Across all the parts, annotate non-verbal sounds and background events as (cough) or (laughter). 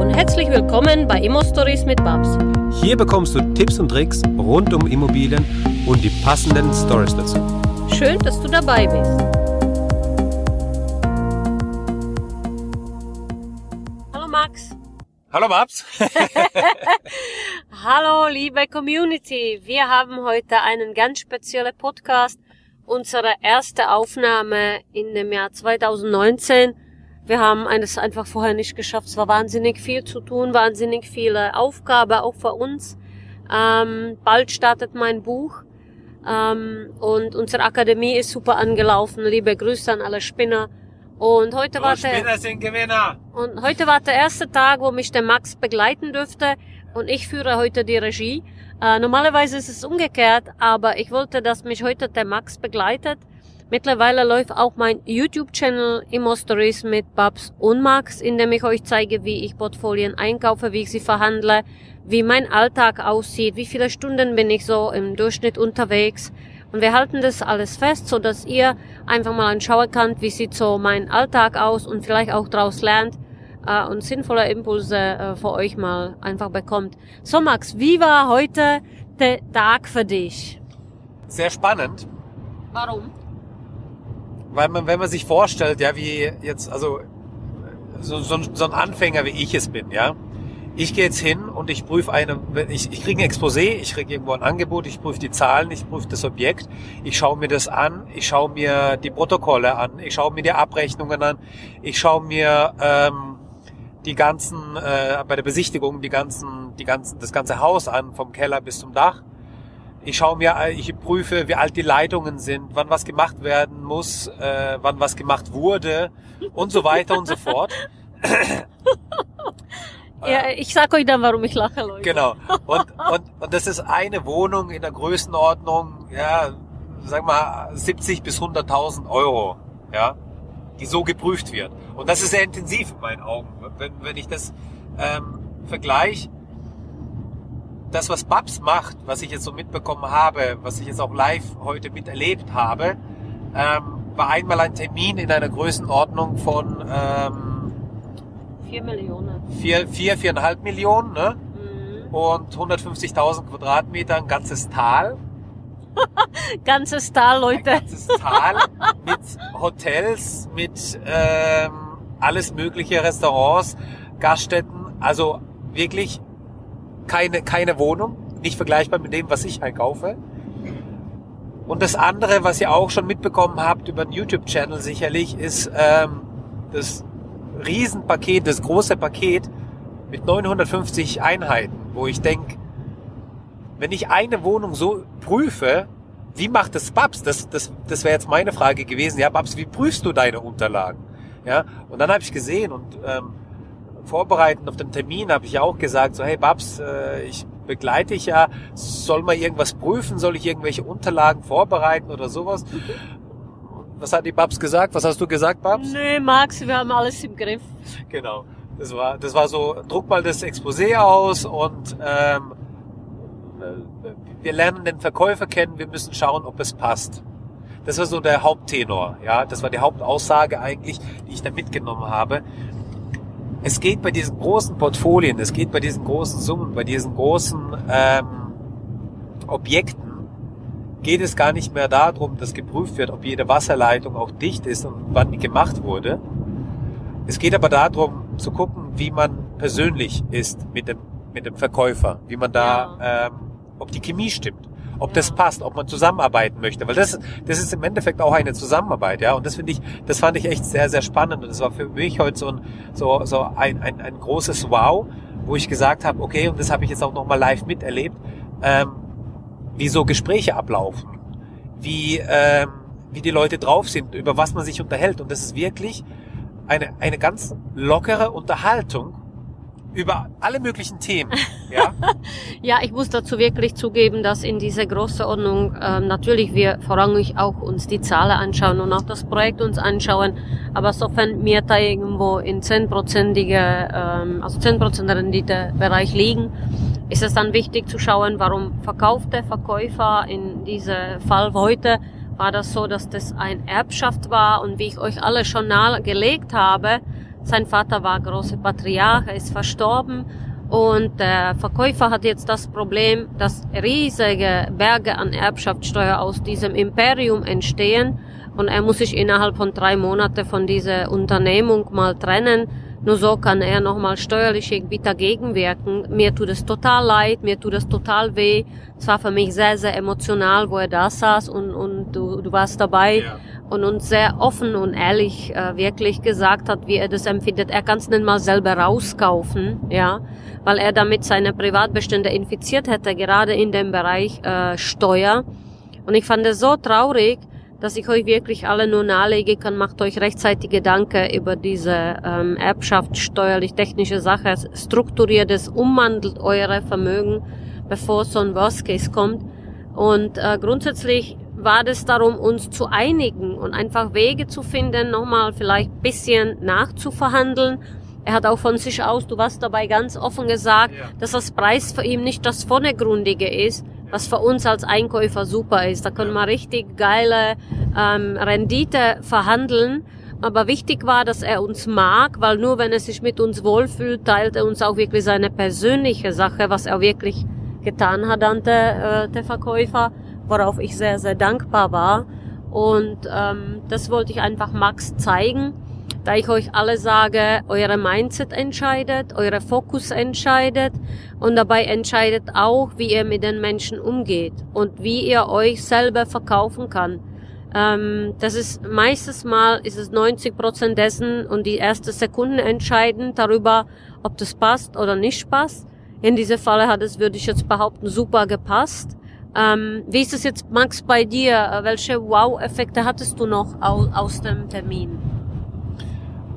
und herzlich willkommen bei Immo Stories mit Babs. Hier bekommst du Tipps und Tricks rund um Immobilien und die passenden Stories dazu. Schön, dass du dabei bist. Hallo Max. Hallo Babs. (laughs) Hallo liebe Community. Wir haben heute einen ganz speziellen Podcast. Unsere erste Aufnahme in dem Jahr 2019 wir haben eines einfach vorher nicht geschafft. Es war wahnsinnig viel zu tun, wahnsinnig viele Aufgaben, auch für uns. Ähm, bald startet mein Buch. Ähm, und unsere Akademie ist super angelaufen. Liebe Grüße an alle Spinner. Und heute oh, war der, sind Gewinner. Und heute war der erste Tag, wo mich der Max begleiten dürfte. Und ich führe heute die Regie. Äh, normalerweise ist es umgekehrt, aber ich wollte, dass mich heute der Max begleitet. Mittlerweile läuft auch mein YouTube-Channel Immo Stories mit Babs und Max, in dem ich euch zeige, wie ich Portfolien einkaufe, wie ich sie verhandle, wie mein Alltag aussieht, wie viele Stunden bin ich so im Durchschnitt unterwegs. Und wir halten das alles fest, so dass ihr einfach mal anschauen könnt, wie sieht so mein Alltag aus und vielleicht auch daraus lernt äh, und sinnvolle Impulse äh, für euch mal einfach bekommt. So Max, wie war heute der Tag für dich? Sehr spannend. Warum? Weil man, wenn man sich vorstellt, ja, wie jetzt, also so, so, so ein Anfänger wie ich es bin, ja, ich gehe jetzt hin und ich prüfe eine, ich, ich kriege ein Exposé, ich kriege irgendwo ein Angebot, ich prüfe die Zahlen, ich prüfe das Objekt, ich schaue mir das an, ich schaue mir die Protokolle an, ich schaue mir die Abrechnungen an, ich schaue mir ähm, die ganzen, äh, bei der Besichtigung die ganzen, die ganzen, das ganze Haus an, vom Keller bis zum Dach. Ich schaue mir, ich prüfe, wie alt die Leitungen sind, wann was gemacht werden muss, äh, wann was gemacht wurde und so weiter und so fort. (laughs) ja, ich sag euch dann, warum ich lache, Leute. Genau. (laughs) Und, und, und das ist eine Wohnung in der Größenordnung, ja, sag mal 70 bis 100.000 Euro, ja, die so geprüft wird. Und das ist sehr intensiv in meinen Augen. Wenn, wenn ich das ähm, vergleiche das, was Babs macht, was ich jetzt so mitbekommen habe, was ich jetzt auch live heute miterlebt habe, ähm, war einmal ein Termin in einer Größenordnung von ähm, 4 Millionen. 4, 4 4,5 Millionen, ne? Mhm. Und 150.000 Quadratmeter, ein ganzes Tal. (laughs) ganzes Tal, Leute. Ein ganzes Tal mit Hotels, mit ähm, alles mögliche Restaurants, Gaststätten, also wirklich keine, keine Wohnung, nicht vergleichbar mit dem, was ich einkaufe. Und das andere, was ihr auch schon mitbekommen habt über den YouTube-Channel sicherlich, ist ähm, das Riesenpaket, das große Paket mit 950 Einheiten, wo ich denke, wenn ich eine Wohnung so prüfe, wie macht das Babs? Das, das, das wäre jetzt meine Frage gewesen. Ja, Babs, wie prüfst du deine Unterlagen? Ja, und dann habe ich gesehen und ähm, vorbereitend auf den Termin habe ich auch gesagt, so hey Babs, äh, ich begleite dich ja, soll man irgendwas prüfen, soll ich irgendwelche Unterlagen vorbereiten oder sowas? Was hat die Babs gesagt? Was hast du gesagt, Babs? Nee, Max, wir haben alles im Griff. Genau. Das war, das war so, druck mal das Exposé aus und ähm, äh, wir lernen den Verkäufer kennen, wir müssen schauen, ob es passt. Das war so der Haupttenor, ja. Das war die Hauptaussage eigentlich, die ich da mitgenommen habe es geht bei diesen großen Portfolien, es geht bei diesen großen Summen, bei diesen großen ähm, Objekten, geht es gar nicht mehr darum, dass geprüft wird, ob jede Wasserleitung auch dicht ist und wann die gemacht wurde. Es geht aber darum zu gucken, wie man persönlich ist mit dem, mit dem Verkäufer, wie man da, ja. ähm, ob die Chemie stimmt ob das passt, ob man zusammenarbeiten möchte, weil das, das ist im Endeffekt auch eine Zusammenarbeit, ja. Und das finde ich, das fand ich echt sehr, sehr spannend und das war für mich heute so ein, so, so ein, ein, ein großes Wow, wo ich gesagt habe, okay, und das habe ich jetzt auch nochmal live miterlebt, ähm, wie so Gespräche ablaufen, wie, ähm, wie die Leute drauf sind, über was man sich unterhält. Und das ist wirklich eine, eine ganz lockere Unterhaltung über alle möglichen Themen. (laughs) Ja, ja ich muss dazu wirklich zugeben, dass in dieser Größenordnung äh, natürlich wir vorrangig auch uns die Zahlen anschauen und auch das Projekt uns anschauen. Aber sofern wir da irgendwo in 10%ige, ähm, also 10% Renditebereich liegen, ist es dann wichtig zu schauen, warum verkauft der Verkäufer in diesem Fall heute war das so, dass das ein Erbschaft war und wie ich euch alle schon nahegelegt habe, Sein Vater war großer Patriarch, er ist verstorben und der Verkäufer hat jetzt das Problem, dass riesige Berge an Erbschaftssteuer aus diesem Imperium entstehen und er muss sich innerhalb von drei Monaten von dieser Unternehmung mal trennen. Nur so kann er nochmal steuerlich irgendwie dagegen wirken. Mir tut es total leid, mir tut es total weh. Es war für mich sehr, sehr emotional, wo er da saß und, und du, du warst dabei. Ja und uns sehr offen und ehrlich äh, wirklich gesagt hat, wie er das empfindet. Er kann es nicht mal selber rauskaufen, ja, weil er damit seine Privatbestände infiziert hätte, gerade in dem Bereich äh, Steuer. Und ich fand es so traurig, dass ich euch wirklich alle nur nahelegen kann, macht euch rechtzeitig Gedanken über diese ähm, Erbschaft, steuerlich technische Sache, strukturiert es, umwandelt eure Vermögen, bevor so ein Worst Case kommt. Und äh, grundsätzlich war es darum, uns zu einigen und einfach Wege zu finden, nochmal vielleicht ein bisschen nachzuverhandeln. Er hat auch von sich aus, du warst dabei ganz offen gesagt, ja. dass das Preis für ihn nicht das Vordergründige ist, was für uns als Einkäufer super ist. Da können wir richtig geile ähm, Rendite verhandeln. Aber wichtig war, dass er uns mag, weil nur wenn er sich mit uns wohlfühlt, teilt er uns auch wirklich seine persönliche Sache, was er wirklich getan hat an der, äh, der Verkäufer worauf ich sehr, sehr dankbar war. Und ähm, das wollte ich einfach Max zeigen, da ich euch alle sage, eure Mindset entscheidet, eure Fokus entscheidet und dabei entscheidet auch, wie ihr mit den Menschen umgeht und wie ihr euch selber verkaufen kann. Ähm, das ist meistens mal ist es 90 Prozent dessen und die erste Sekunde entscheiden darüber, ob das passt oder nicht passt. In diesem Falle hat es, würde ich jetzt behaupten, super gepasst. Ähm, wie ist es jetzt, Max, bei dir? Welche Wow-Effekte hattest du noch aus, aus dem Termin?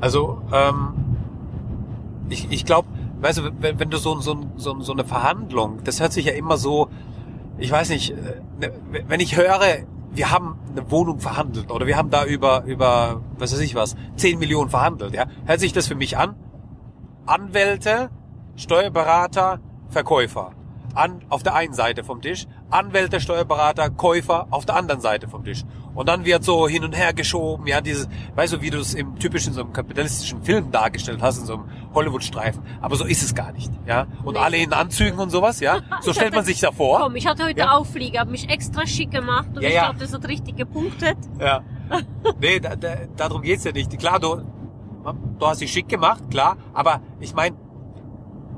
Also, ähm, ich, ich glaube, weißt du, wenn, wenn du so, so, so, so eine Verhandlung, das hört sich ja immer so, ich weiß nicht, äh, ne, wenn ich höre, wir haben eine Wohnung verhandelt oder wir haben da über, über, was weiß ich was, 10 Millionen verhandelt, ja, hört sich das für mich an? Anwälte, Steuerberater, Verkäufer an, auf der einen Seite vom Tisch, Anwälte, Steuerberater, Käufer auf der anderen Seite vom Tisch. Und dann wird so hin und her geschoben, ja, dieses, weißt du, wie du es im typischen so einem kapitalistischen Film dargestellt hast, in so einem Hollywood-Streifen. Aber so ist es gar nicht, ja. Und nee. alle in Anzügen und sowas, ja. (laughs) So ich stellt hatte, man sich da vor. Komm, ich hatte heute ja? auch Flieger, habe mich extra schick gemacht und ja, ich ja. glaube, das hat richtig gepunktet. Ja. (laughs) nee, da, da, darum geht's ja nicht. Klar, du, du hast dich schick gemacht, klar, aber ich meine,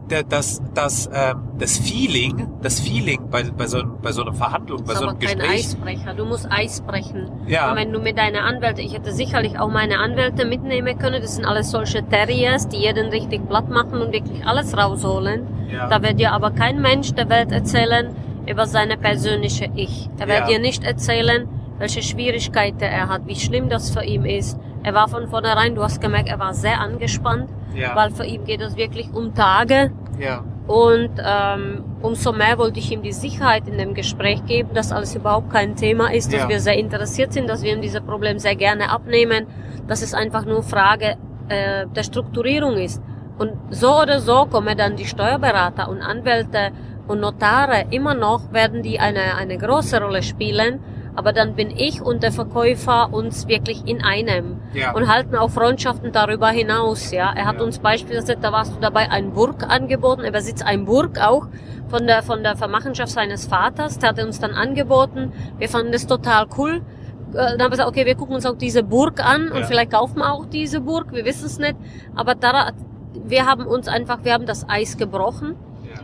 das, das, ähm, das Feeling, das Feeling bei, bei, so, bei so einer Verhandlung, bei so einem Gespräch. kein Eisbrecher. Du musst Eis brechen. Ja. Und wenn du mit deinen Anwälten, ich hätte sicherlich auch meine Anwälte mitnehmen können. Das sind alles solche Terriers, die jeden richtig platt machen und wirklich alles rausholen. Ja. Da wird dir aber kein Mensch der Welt erzählen über seine persönliche Ich. Er wird ja. dir nicht erzählen, welche Schwierigkeiten er hat, wie schlimm das für ihn ist. Er war von vornherein, du hast gemerkt, er war sehr angespannt ja. weil für ihn geht es wirklich um Tage. Ja. Und ähm, umso mehr wollte ich ihm die Sicherheit in dem Gespräch geben, dass alles überhaupt kein Thema ist, dass ja. wir sehr interessiert sind, dass wir ihm dieses Problem sehr gerne abnehmen, dass es einfach nur Frage äh, der Strukturierung ist. Und so oder so kommen dann die Steuerberater und Anwälte und Notare immer noch, werden die eine, eine große Rolle spielen aber dann bin ich und der Verkäufer uns wirklich in einem ja. und halten auch Freundschaften darüber hinaus. Ja, er hat ja. uns beispielsweise, da warst du dabei, ein Burg angeboten. Er besitzt ein Burg auch von der von der Vermachenschaft seines Vaters. Der hat uns dann angeboten. Wir fanden das total cool. Äh, dann haben wir gesagt, okay, wir gucken uns auch diese Burg an und ja. vielleicht kaufen wir auch diese Burg. Wir wissen es nicht. Aber da, wir haben uns einfach, wir haben das Eis gebrochen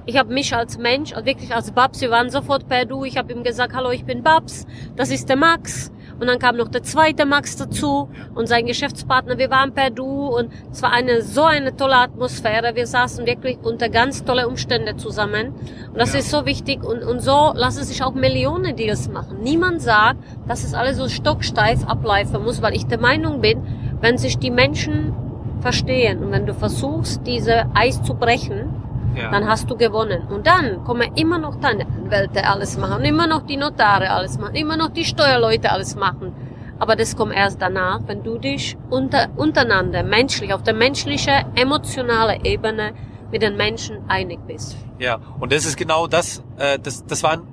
ich habe mich als Mensch, wirklich als Babs, wir waren sofort per Du. Ich habe ihm gesagt, hallo, ich bin Babs, das ist der Max. Und dann kam noch der zweite Max dazu und sein Geschäftspartner. Wir waren per Du und es war eine so eine tolle Atmosphäre. Wir saßen wirklich unter ganz tolle Umstände zusammen. Und das ja. ist so wichtig. Und, und so lassen sich auch Millionen Deals machen. Niemand sagt, dass es alles so stocksteif abläufen muss, weil ich der Meinung bin, wenn sich die Menschen verstehen und wenn du versuchst, diese Eis zu brechen, ja. dann hast du gewonnen. Und dann kommen immer noch deine Anwälte alles machen, immer noch die Notare alles machen, immer noch die Steuerleute alles machen. Aber das kommt erst danach, wenn du dich unter, untereinander, menschlich, auf der menschlichen, emotionalen Ebene mit den Menschen einig bist. Ja, und das ist genau das, äh, das, das war ein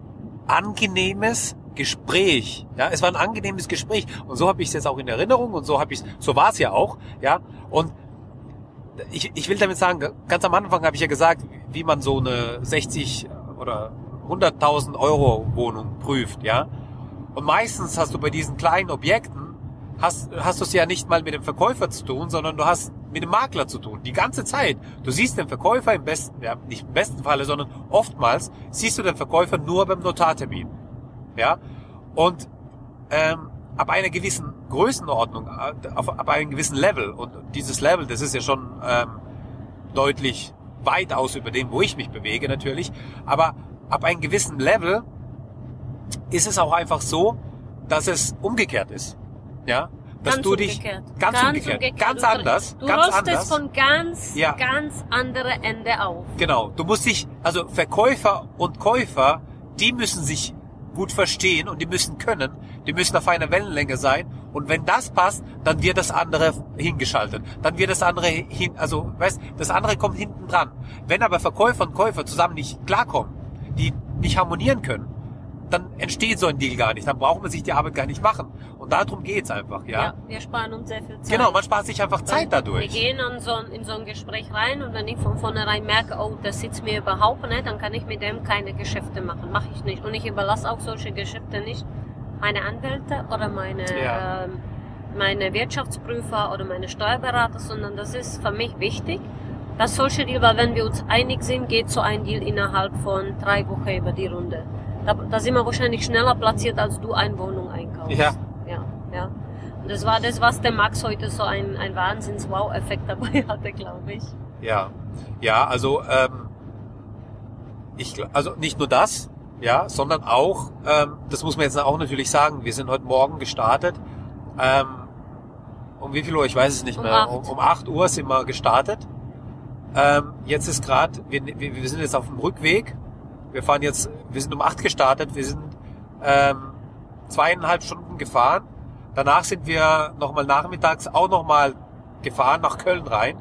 angenehmes Gespräch. Ja, es war ein angenehmes Gespräch. Und so habe ich es jetzt auch in Erinnerung und so habe ich so war es ja auch. Ja, und ich, ich will damit sagen, ganz am Anfang habe ich ja gesagt, wie man so eine 60 oder 100.000 Euro Wohnung prüft, ja. Und meistens hast du bei diesen kleinen Objekten, hast, hast du es ja nicht mal mit dem Verkäufer zu tun, sondern du hast mit dem Makler zu tun. Die ganze Zeit. Du siehst den Verkäufer im besten, ja, nicht im besten Falle, sondern oftmals siehst du den Verkäufer nur beim Notartermin. Ja. Und ähm, ab einer gewissen Größenordnung, äh, auf, ab einem gewissen Level, und dieses Level, das ist ja schon ähm, deutlich weitaus über dem, wo ich mich bewege natürlich, aber ab einem gewissen Level ist es auch einfach so, dass es umgekehrt ist. Ja, dass Ganz du dich umgekehrt. ganz, Ganz umgekehrt, umgekehrt. ganz anders, Du ganz anders. von ganz, Ja. ganz andere Ende auf. Genau, du musst dich, also Verkäufer und Käufer, die müssen sich gut verstehen und die müssen können, die müssen auf einer Wellenlänge sein und wenn das passt, dann wird das andere hingeschaltet, dann wird das andere hin, also weißt, das andere kommt hinten dran. Wenn aber Verkäufer und Käufer zusammen nicht klarkommen, die nicht harmonieren können, dann entsteht so ein Deal gar nicht, dann braucht man sich die Arbeit gar nicht machen und darum geht's einfach, ja. wir sparen uns sehr viel Zeit. Genau, man spart sich einfach Weil Zeit dadurch. Wir gehen an so, in so ein Gespräch rein und wenn ich von vornherein merke, oh, das sitzt mir überhaupt nicht, dann kann ich mit dem keine Geschäfte machen. Mache ich nicht. Und ich überlasse auch solche Geschäfte nicht meine Anwälte oder meine, Ja. ähm, meine Wirtschaftsprüfer oder meine Steuerberater, sondern das ist für mich wichtig, dass solche Deal, weil wenn wir uns einig sind, geht so ein Deal innerhalb von drei Wochen über die Runde. Da, da sind wir wahrscheinlich schneller platziert, als du eine Wohnung einkaufst. Ja. Ja, ja. Und das war das, was der Max heute so ein, ein Wahnsinns-Wow-Effekt dabei (laughs) hatte, glaube ich. Ja, ja, also ähm, ich, also nicht nur das, ja, sondern auch, ähm, das muss man jetzt auch natürlich sagen, wir sind heute Morgen gestartet. Ähm, um wie viel Uhr? Ich weiß es nicht Um mehr. acht. Um, um 8 Uhr sind wir gestartet. Ähm, jetzt ist gerade, wir, wir, wir sind jetzt auf dem Rückweg. Wir fahren jetzt, wir sind um 8 gestartet, wir sind ähm, zweieinhalb Stunden gefahren. Danach sind wir nochmal nachmittags auch nochmal gefahren nach Köln rein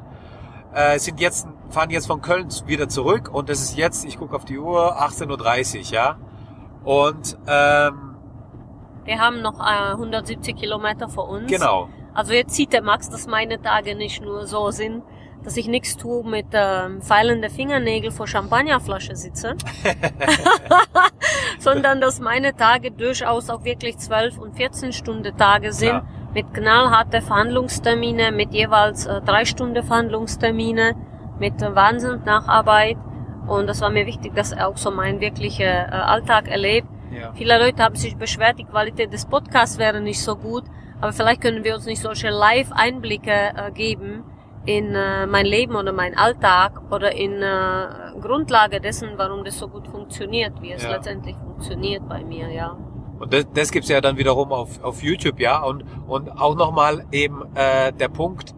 äh, sind jetzt, fahren jetzt von Köln wieder zurück und es ist jetzt, ich gucke auf die Uhr, 18.30 Uhr, ja. Und ähm, Wir haben noch äh, 170 Kilometer vor uns. genau, Also jetzt sieht der Max, dass meine Tage nicht nur so sind, dass ich nichts tue mit ähm, feilende Fingernägel vor Champagnerflasche sitze, (laughs) (laughs) sondern dass meine Tage durchaus auch wirklich 12 und 14 Stunden Tage sind, Klar. mit knallharte Verhandlungstermine, mit jeweils äh, drei Stunden Verhandlungstermine, mit Wahnsinn Nacharbeit. Und das war mir wichtig, dass er auch so meinen wirklichen äh, Alltag erlebt. ja. Viele Leute haben sich beschwert, die Qualität des Podcasts wäre nicht so gut, aber vielleicht können wir uns nicht solche Live-Einblicke äh, geben in äh, mein Leben oder mein Alltag oder in Grundlage dessen, warum das so gut funktioniert, wie es Ja. letztendlich funktioniert bei mir, ja. Und das, das gibt's ja dann wiederum auf, auf YouTube, ja. Und, und auch nochmal eben äh, der Punkt,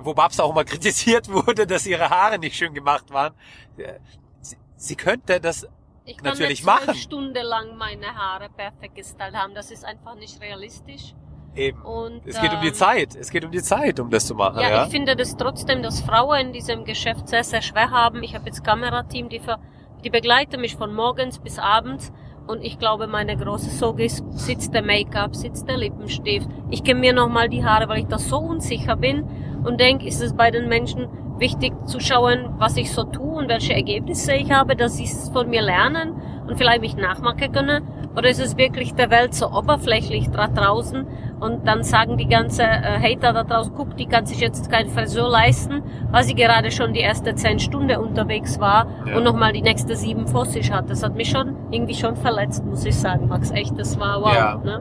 wo Babs auch mal (laughs) kritisiert wurde, dass ihre Haare nicht schön gemacht waren. Äh, Sie, sie könnte das Ich Natürlich machen. Stunden lang meine Haare perfekt gestylt haben, das ist einfach nicht realistisch. eben. Und, Es geht um die ähm, Zeit. Es geht um die Zeit, um das zu machen, Ja, ja. ich finde das trotzdem, dass Frauen in diesem Geschäft sehr, sehr schwer haben. Ich habe jetzt Kamerateam, die, für, die begleiten mich von morgens bis abends. Und ich glaube, meine große Sorge ist, sitzt der Make-up, sitzt der Lippenstift. Ich kenne mir nochmal die Haare, weil ich da so unsicher bin und denke, ist es bei den Menschen wichtig zu schauen, was ich so tue und welche Ergebnisse ich habe, dass sie es von mir lernen und vielleicht mich nachmachen können. Oder ist es wirklich der Welt so oberflächlich da draußen und dann sagen die ganze äh, Hater da draußen, guck, die kann sich jetzt kein Friseur leisten, weil sie gerade schon die erste zehn Stunden unterwegs war Ja. und nochmal die nächste sieben vor sich hat. Das hat mich schon irgendwie schon verletzt, muss ich sagen, Max. Echt, das war wow. Ja. Ne?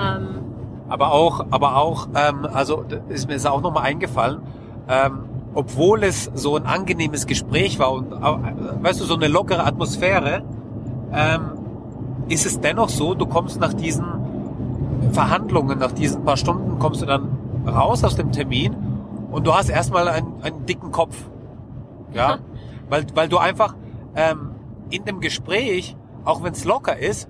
Ähm, Aber auch, aber auch, ähm, also ist mir ist auch nochmal eingefallen, ähm, obwohl es so ein angenehmes Gespräch war und äh, weißt du, so eine lockere Atmosphäre, ähm, ist es dennoch so, du kommst nach diesen Verhandlungen, nach diesen paar Stunden, kommst du dann raus aus dem Termin und du hast erstmal einen, einen dicken Kopf. Ja, (laughs) weil, weil du einfach ähm, in dem Gespräch, auch wenn es locker ist,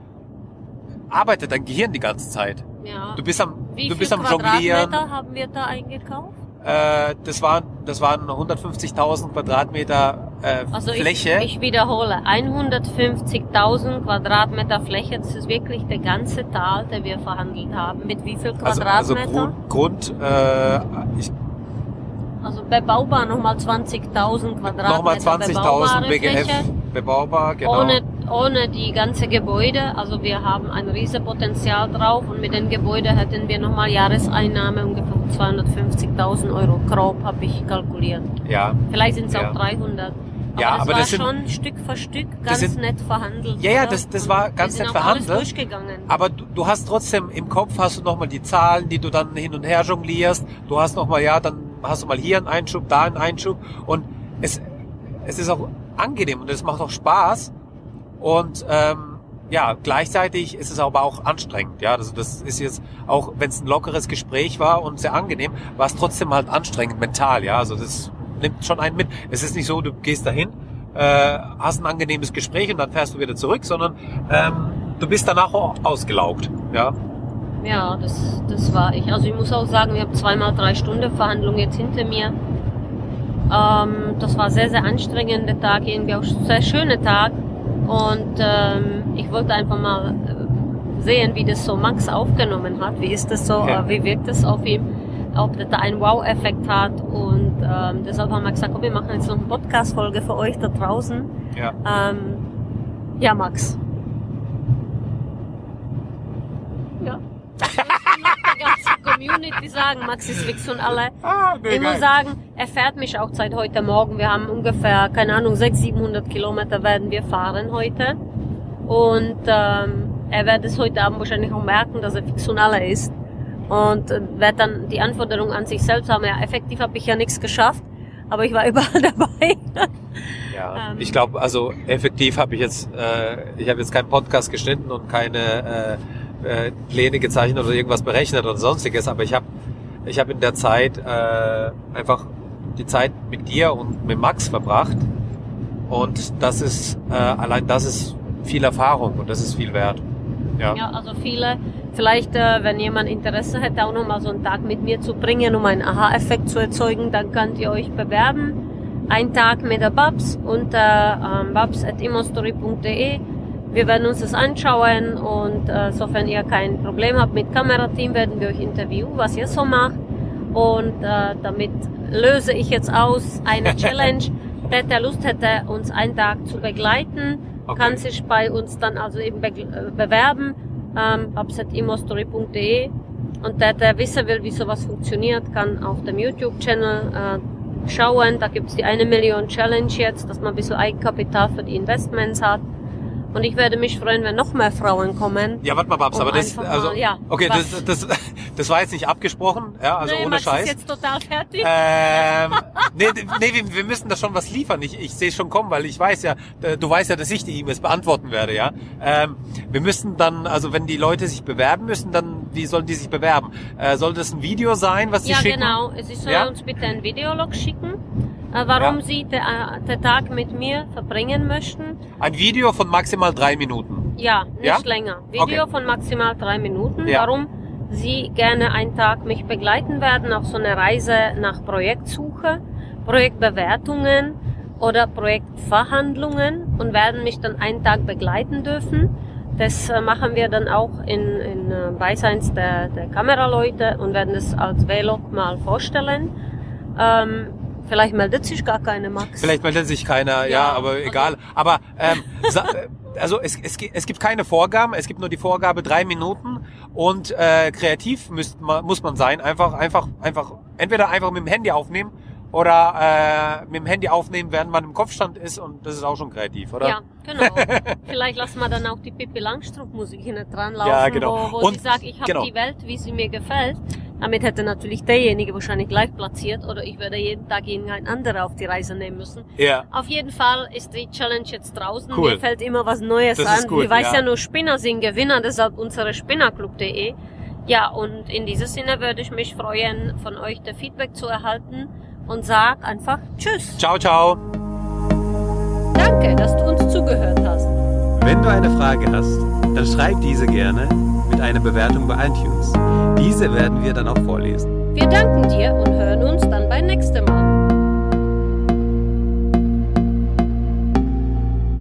arbeitet dein Gehirn die ganze Zeit. Ja. Du bist am, Wie du bist am Jonglieren. Quadratmeter haben wir da eingekauft? Äh, das waren, das waren 150.000 Quadratmeter äh, Also Fläche. Ich, ich wiederhole, 150.000 Quadratmeter Fläche, das ist wirklich der ganze Tal, der wir verhandelt haben. Mit wie viel also, also Quadratmeter? Grund, Grund äh, ich, Also bebaubar nochmal 20.000 Quadratmeter. Nochmal 20.000 bebaubare BGF Fläche. bebaubar, genau. Ohne, ohne die ganze Gebäude, also wir haben ein riesen Potenzial drauf und mit den Gebäuden hätten wir nochmal Jahreseinnahme ungefähr 250.000 Euro grob, habe ich kalkuliert. ja. Vielleicht sind es Ja. auch 300. Aber Ja, das aber war das sind- schon Stück für Stück ganz sind- nett verhandelt. Ja, ja, das- das war ganz nett verhandelt. durchgegangen. Aber du, du hast trotzdem im Kopf hast du nochmal die Zahlen, die du dann hin und her jonglierst. Du hast nochmal, ja, dann hast du mal hier einen Einschub, da einen Einschub. Und es, es ist auch angenehm und es macht auch Spaß. Und ähm, ja, gleichzeitig ist es aber auch anstrengend. Ja, also das ist jetzt auch, wenn es ein lockeres Gespräch war und sehr angenehm, war es trotzdem halt anstrengend mental. Ja, also das nimmt schon einen mit. Es ist nicht so, du gehst dahin, äh, hast ein angenehmes Gespräch und dann fährst du wieder zurück, sondern ähm, du bist danach auch ausgelaugt. Ja, Ja, das, das war ich. Also ich muss auch sagen, ich habe zweimal drei Stunden Verhandlung jetzt hinter mir. Ähm, das war sehr, sehr anstrengender Tag, irgendwie auch sehr schöner Tag. Und ähm, ich wollte einfach mal äh, sehen, wie das so Max aufgenommen hat. Wie ist das so, Ja. äh, wie wirkt das auf ihm, ob das da einen Wow-Effekt hat. Und ähm, deshalb haben wir gesagt, komm, wir machen jetzt noch eine Podcast-Folge für euch da draußen. ja. Ähm, ja, Max. Ja. Was soll ich noch der ganzen Community sagen? Max ist fix und alle. Ah, nee, Ich muss sagen, er fährt mich auch seit heute Morgen. Wir haben ungefähr, keine Ahnung, 600, 700 Kilometer werden wir fahren heute. Und ähm, er wird es heute Abend wahrscheinlich auch merken, dass er fix und alle ist. Und äh, wird dann die Anforderung an sich selbst haben. Ja, effektiv habe ich ja nichts geschafft, aber ich war (laughs) überall dabei. Ja, Ähm. ich glaube, also effektiv habe ich jetzt, äh, ich habe jetzt keinen Podcast geschnitten und keine äh, äh, Pläne gezeichnet oder irgendwas berechnet oder sonstiges, aber ich habe ich habe in der Zeit äh, einfach die Zeit mit dir und mit Max verbracht und das ist äh, allein das ist viel Erfahrung und das ist viel wert. Ja. Ja, also viele, vielleicht, äh, wenn jemand Interesse hätte, auch nochmal so einen Tag mit mir zu bringen, um einen Aha-Effekt zu erzeugen, dann könnt ihr euch bewerben. Ein Tag mit der Babs unter ähm, babs.immostory.de. Wir werden uns das anschauen und äh, sofern ihr kein Problem habt mit Kamerateam, werden wir euch interviewen, was ihr so macht. Und äh, damit löse ich jetzt aus eine (laughs) Challenge. Wer der Lust hätte, uns einen Tag zu begleiten, Okay. kann sich bei uns dann also eben be äh, bewerben, ähm, babs.immostory.de. Und der, der wissen will, wie sowas funktioniert, kann auf dem YouTube-Channel äh, schauen. Da gibt's die eine Million Challenge jetzt, dass man ein bisschen Eigenkapital für die Investments hat. Und ich würde mich freuen, wenn noch mehr Frauen kommen. Ja, warte mal, Babs, Um aber das, also, mal- ja, okay, was? das, das, das war jetzt nicht abgesprochen, ja, also nee, ohne Max Scheiß. ist jetzt total fertig. Ähm, (laughs) nee, nee wir, wir müssen da schon was liefern. Ich, ich sehe schon kommen, weil ich weiß ja, du weißt ja, dass ich die E-Mails beantworten werde, ja. Ähm, wir müssen dann, also wenn die Leute sich bewerben müssen, dann wie sollen die sich bewerben? Äh, soll das ein Video sein, was die ja, schicken? genau. Sie sollen Ja? uns bitte ein Videolog schicken, warum Ja. sie den äh, den Tag mit mir verbringen möchten. Ein Video von maximal drei Minuten. Ja, nicht Ja? länger. Video Okay. von maximal drei Minuten. Ja. Warum Sie gerne einen Tag mich begleiten werden auf so eine Reise nach Projektsuche, Projektbewertungen oder Projektverhandlungen und werden mich dann einen Tag begleiten dürfen. Das äh, machen wir dann auch in, in äh, Beiseins der, der Kameraleute und werden es als Vlog mal vorstellen. Ähm, vielleicht meldet sich gar keine Max. Vielleicht meldet sich keiner, ja, Ja, aber also- egal. Aber ähm, äh, (laughs) also es, es, es gibt keine Vorgaben, es gibt nur die Vorgabe drei Minuten und äh, kreativ müsst man, muss man sein. Einfach, einfach, einfach, entweder einfach mit dem Handy aufnehmen oder äh, mit dem Handy aufnehmen, während man im Kopfstand ist und das ist auch schon kreativ, oder? Ja, genau. (laughs) Vielleicht lassen wir dann auch die Pippi Langstrumpf Musik hinten dran laufen, Ja, genau. wo, wo Und- sie sagt, ich habe genau. die Welt, wie sie mir gefällt. Damit hätte natürlich derjenige wahrscheinlich gleich platziert oder ich würde jeden Tag irgendein anderer auf die Reise nehmen müssen. Ja. Auf jeden Fall ist die Challenge jetzt draußen. Cool. Mir fällt immer was Neues Das an. ist gut, ich weiß ja. ja. nur, Spinner sind Gewinner, deshalb unsere spinnerclub.de. Ja, und in diesem Sinne würde ich mich freuen, von euch der Feedback zu erhalten und sag einfach Tschüss. Ciao, ciao. Danke, dass du uns zugehört hast. Wenn du eine Frage hast, dann schreib diese gerne mit einer Bewertung bei iTunes. Diese werden wir dann auch vorlesen. Wir danken dir und hören uns dann beim nächsten Mal.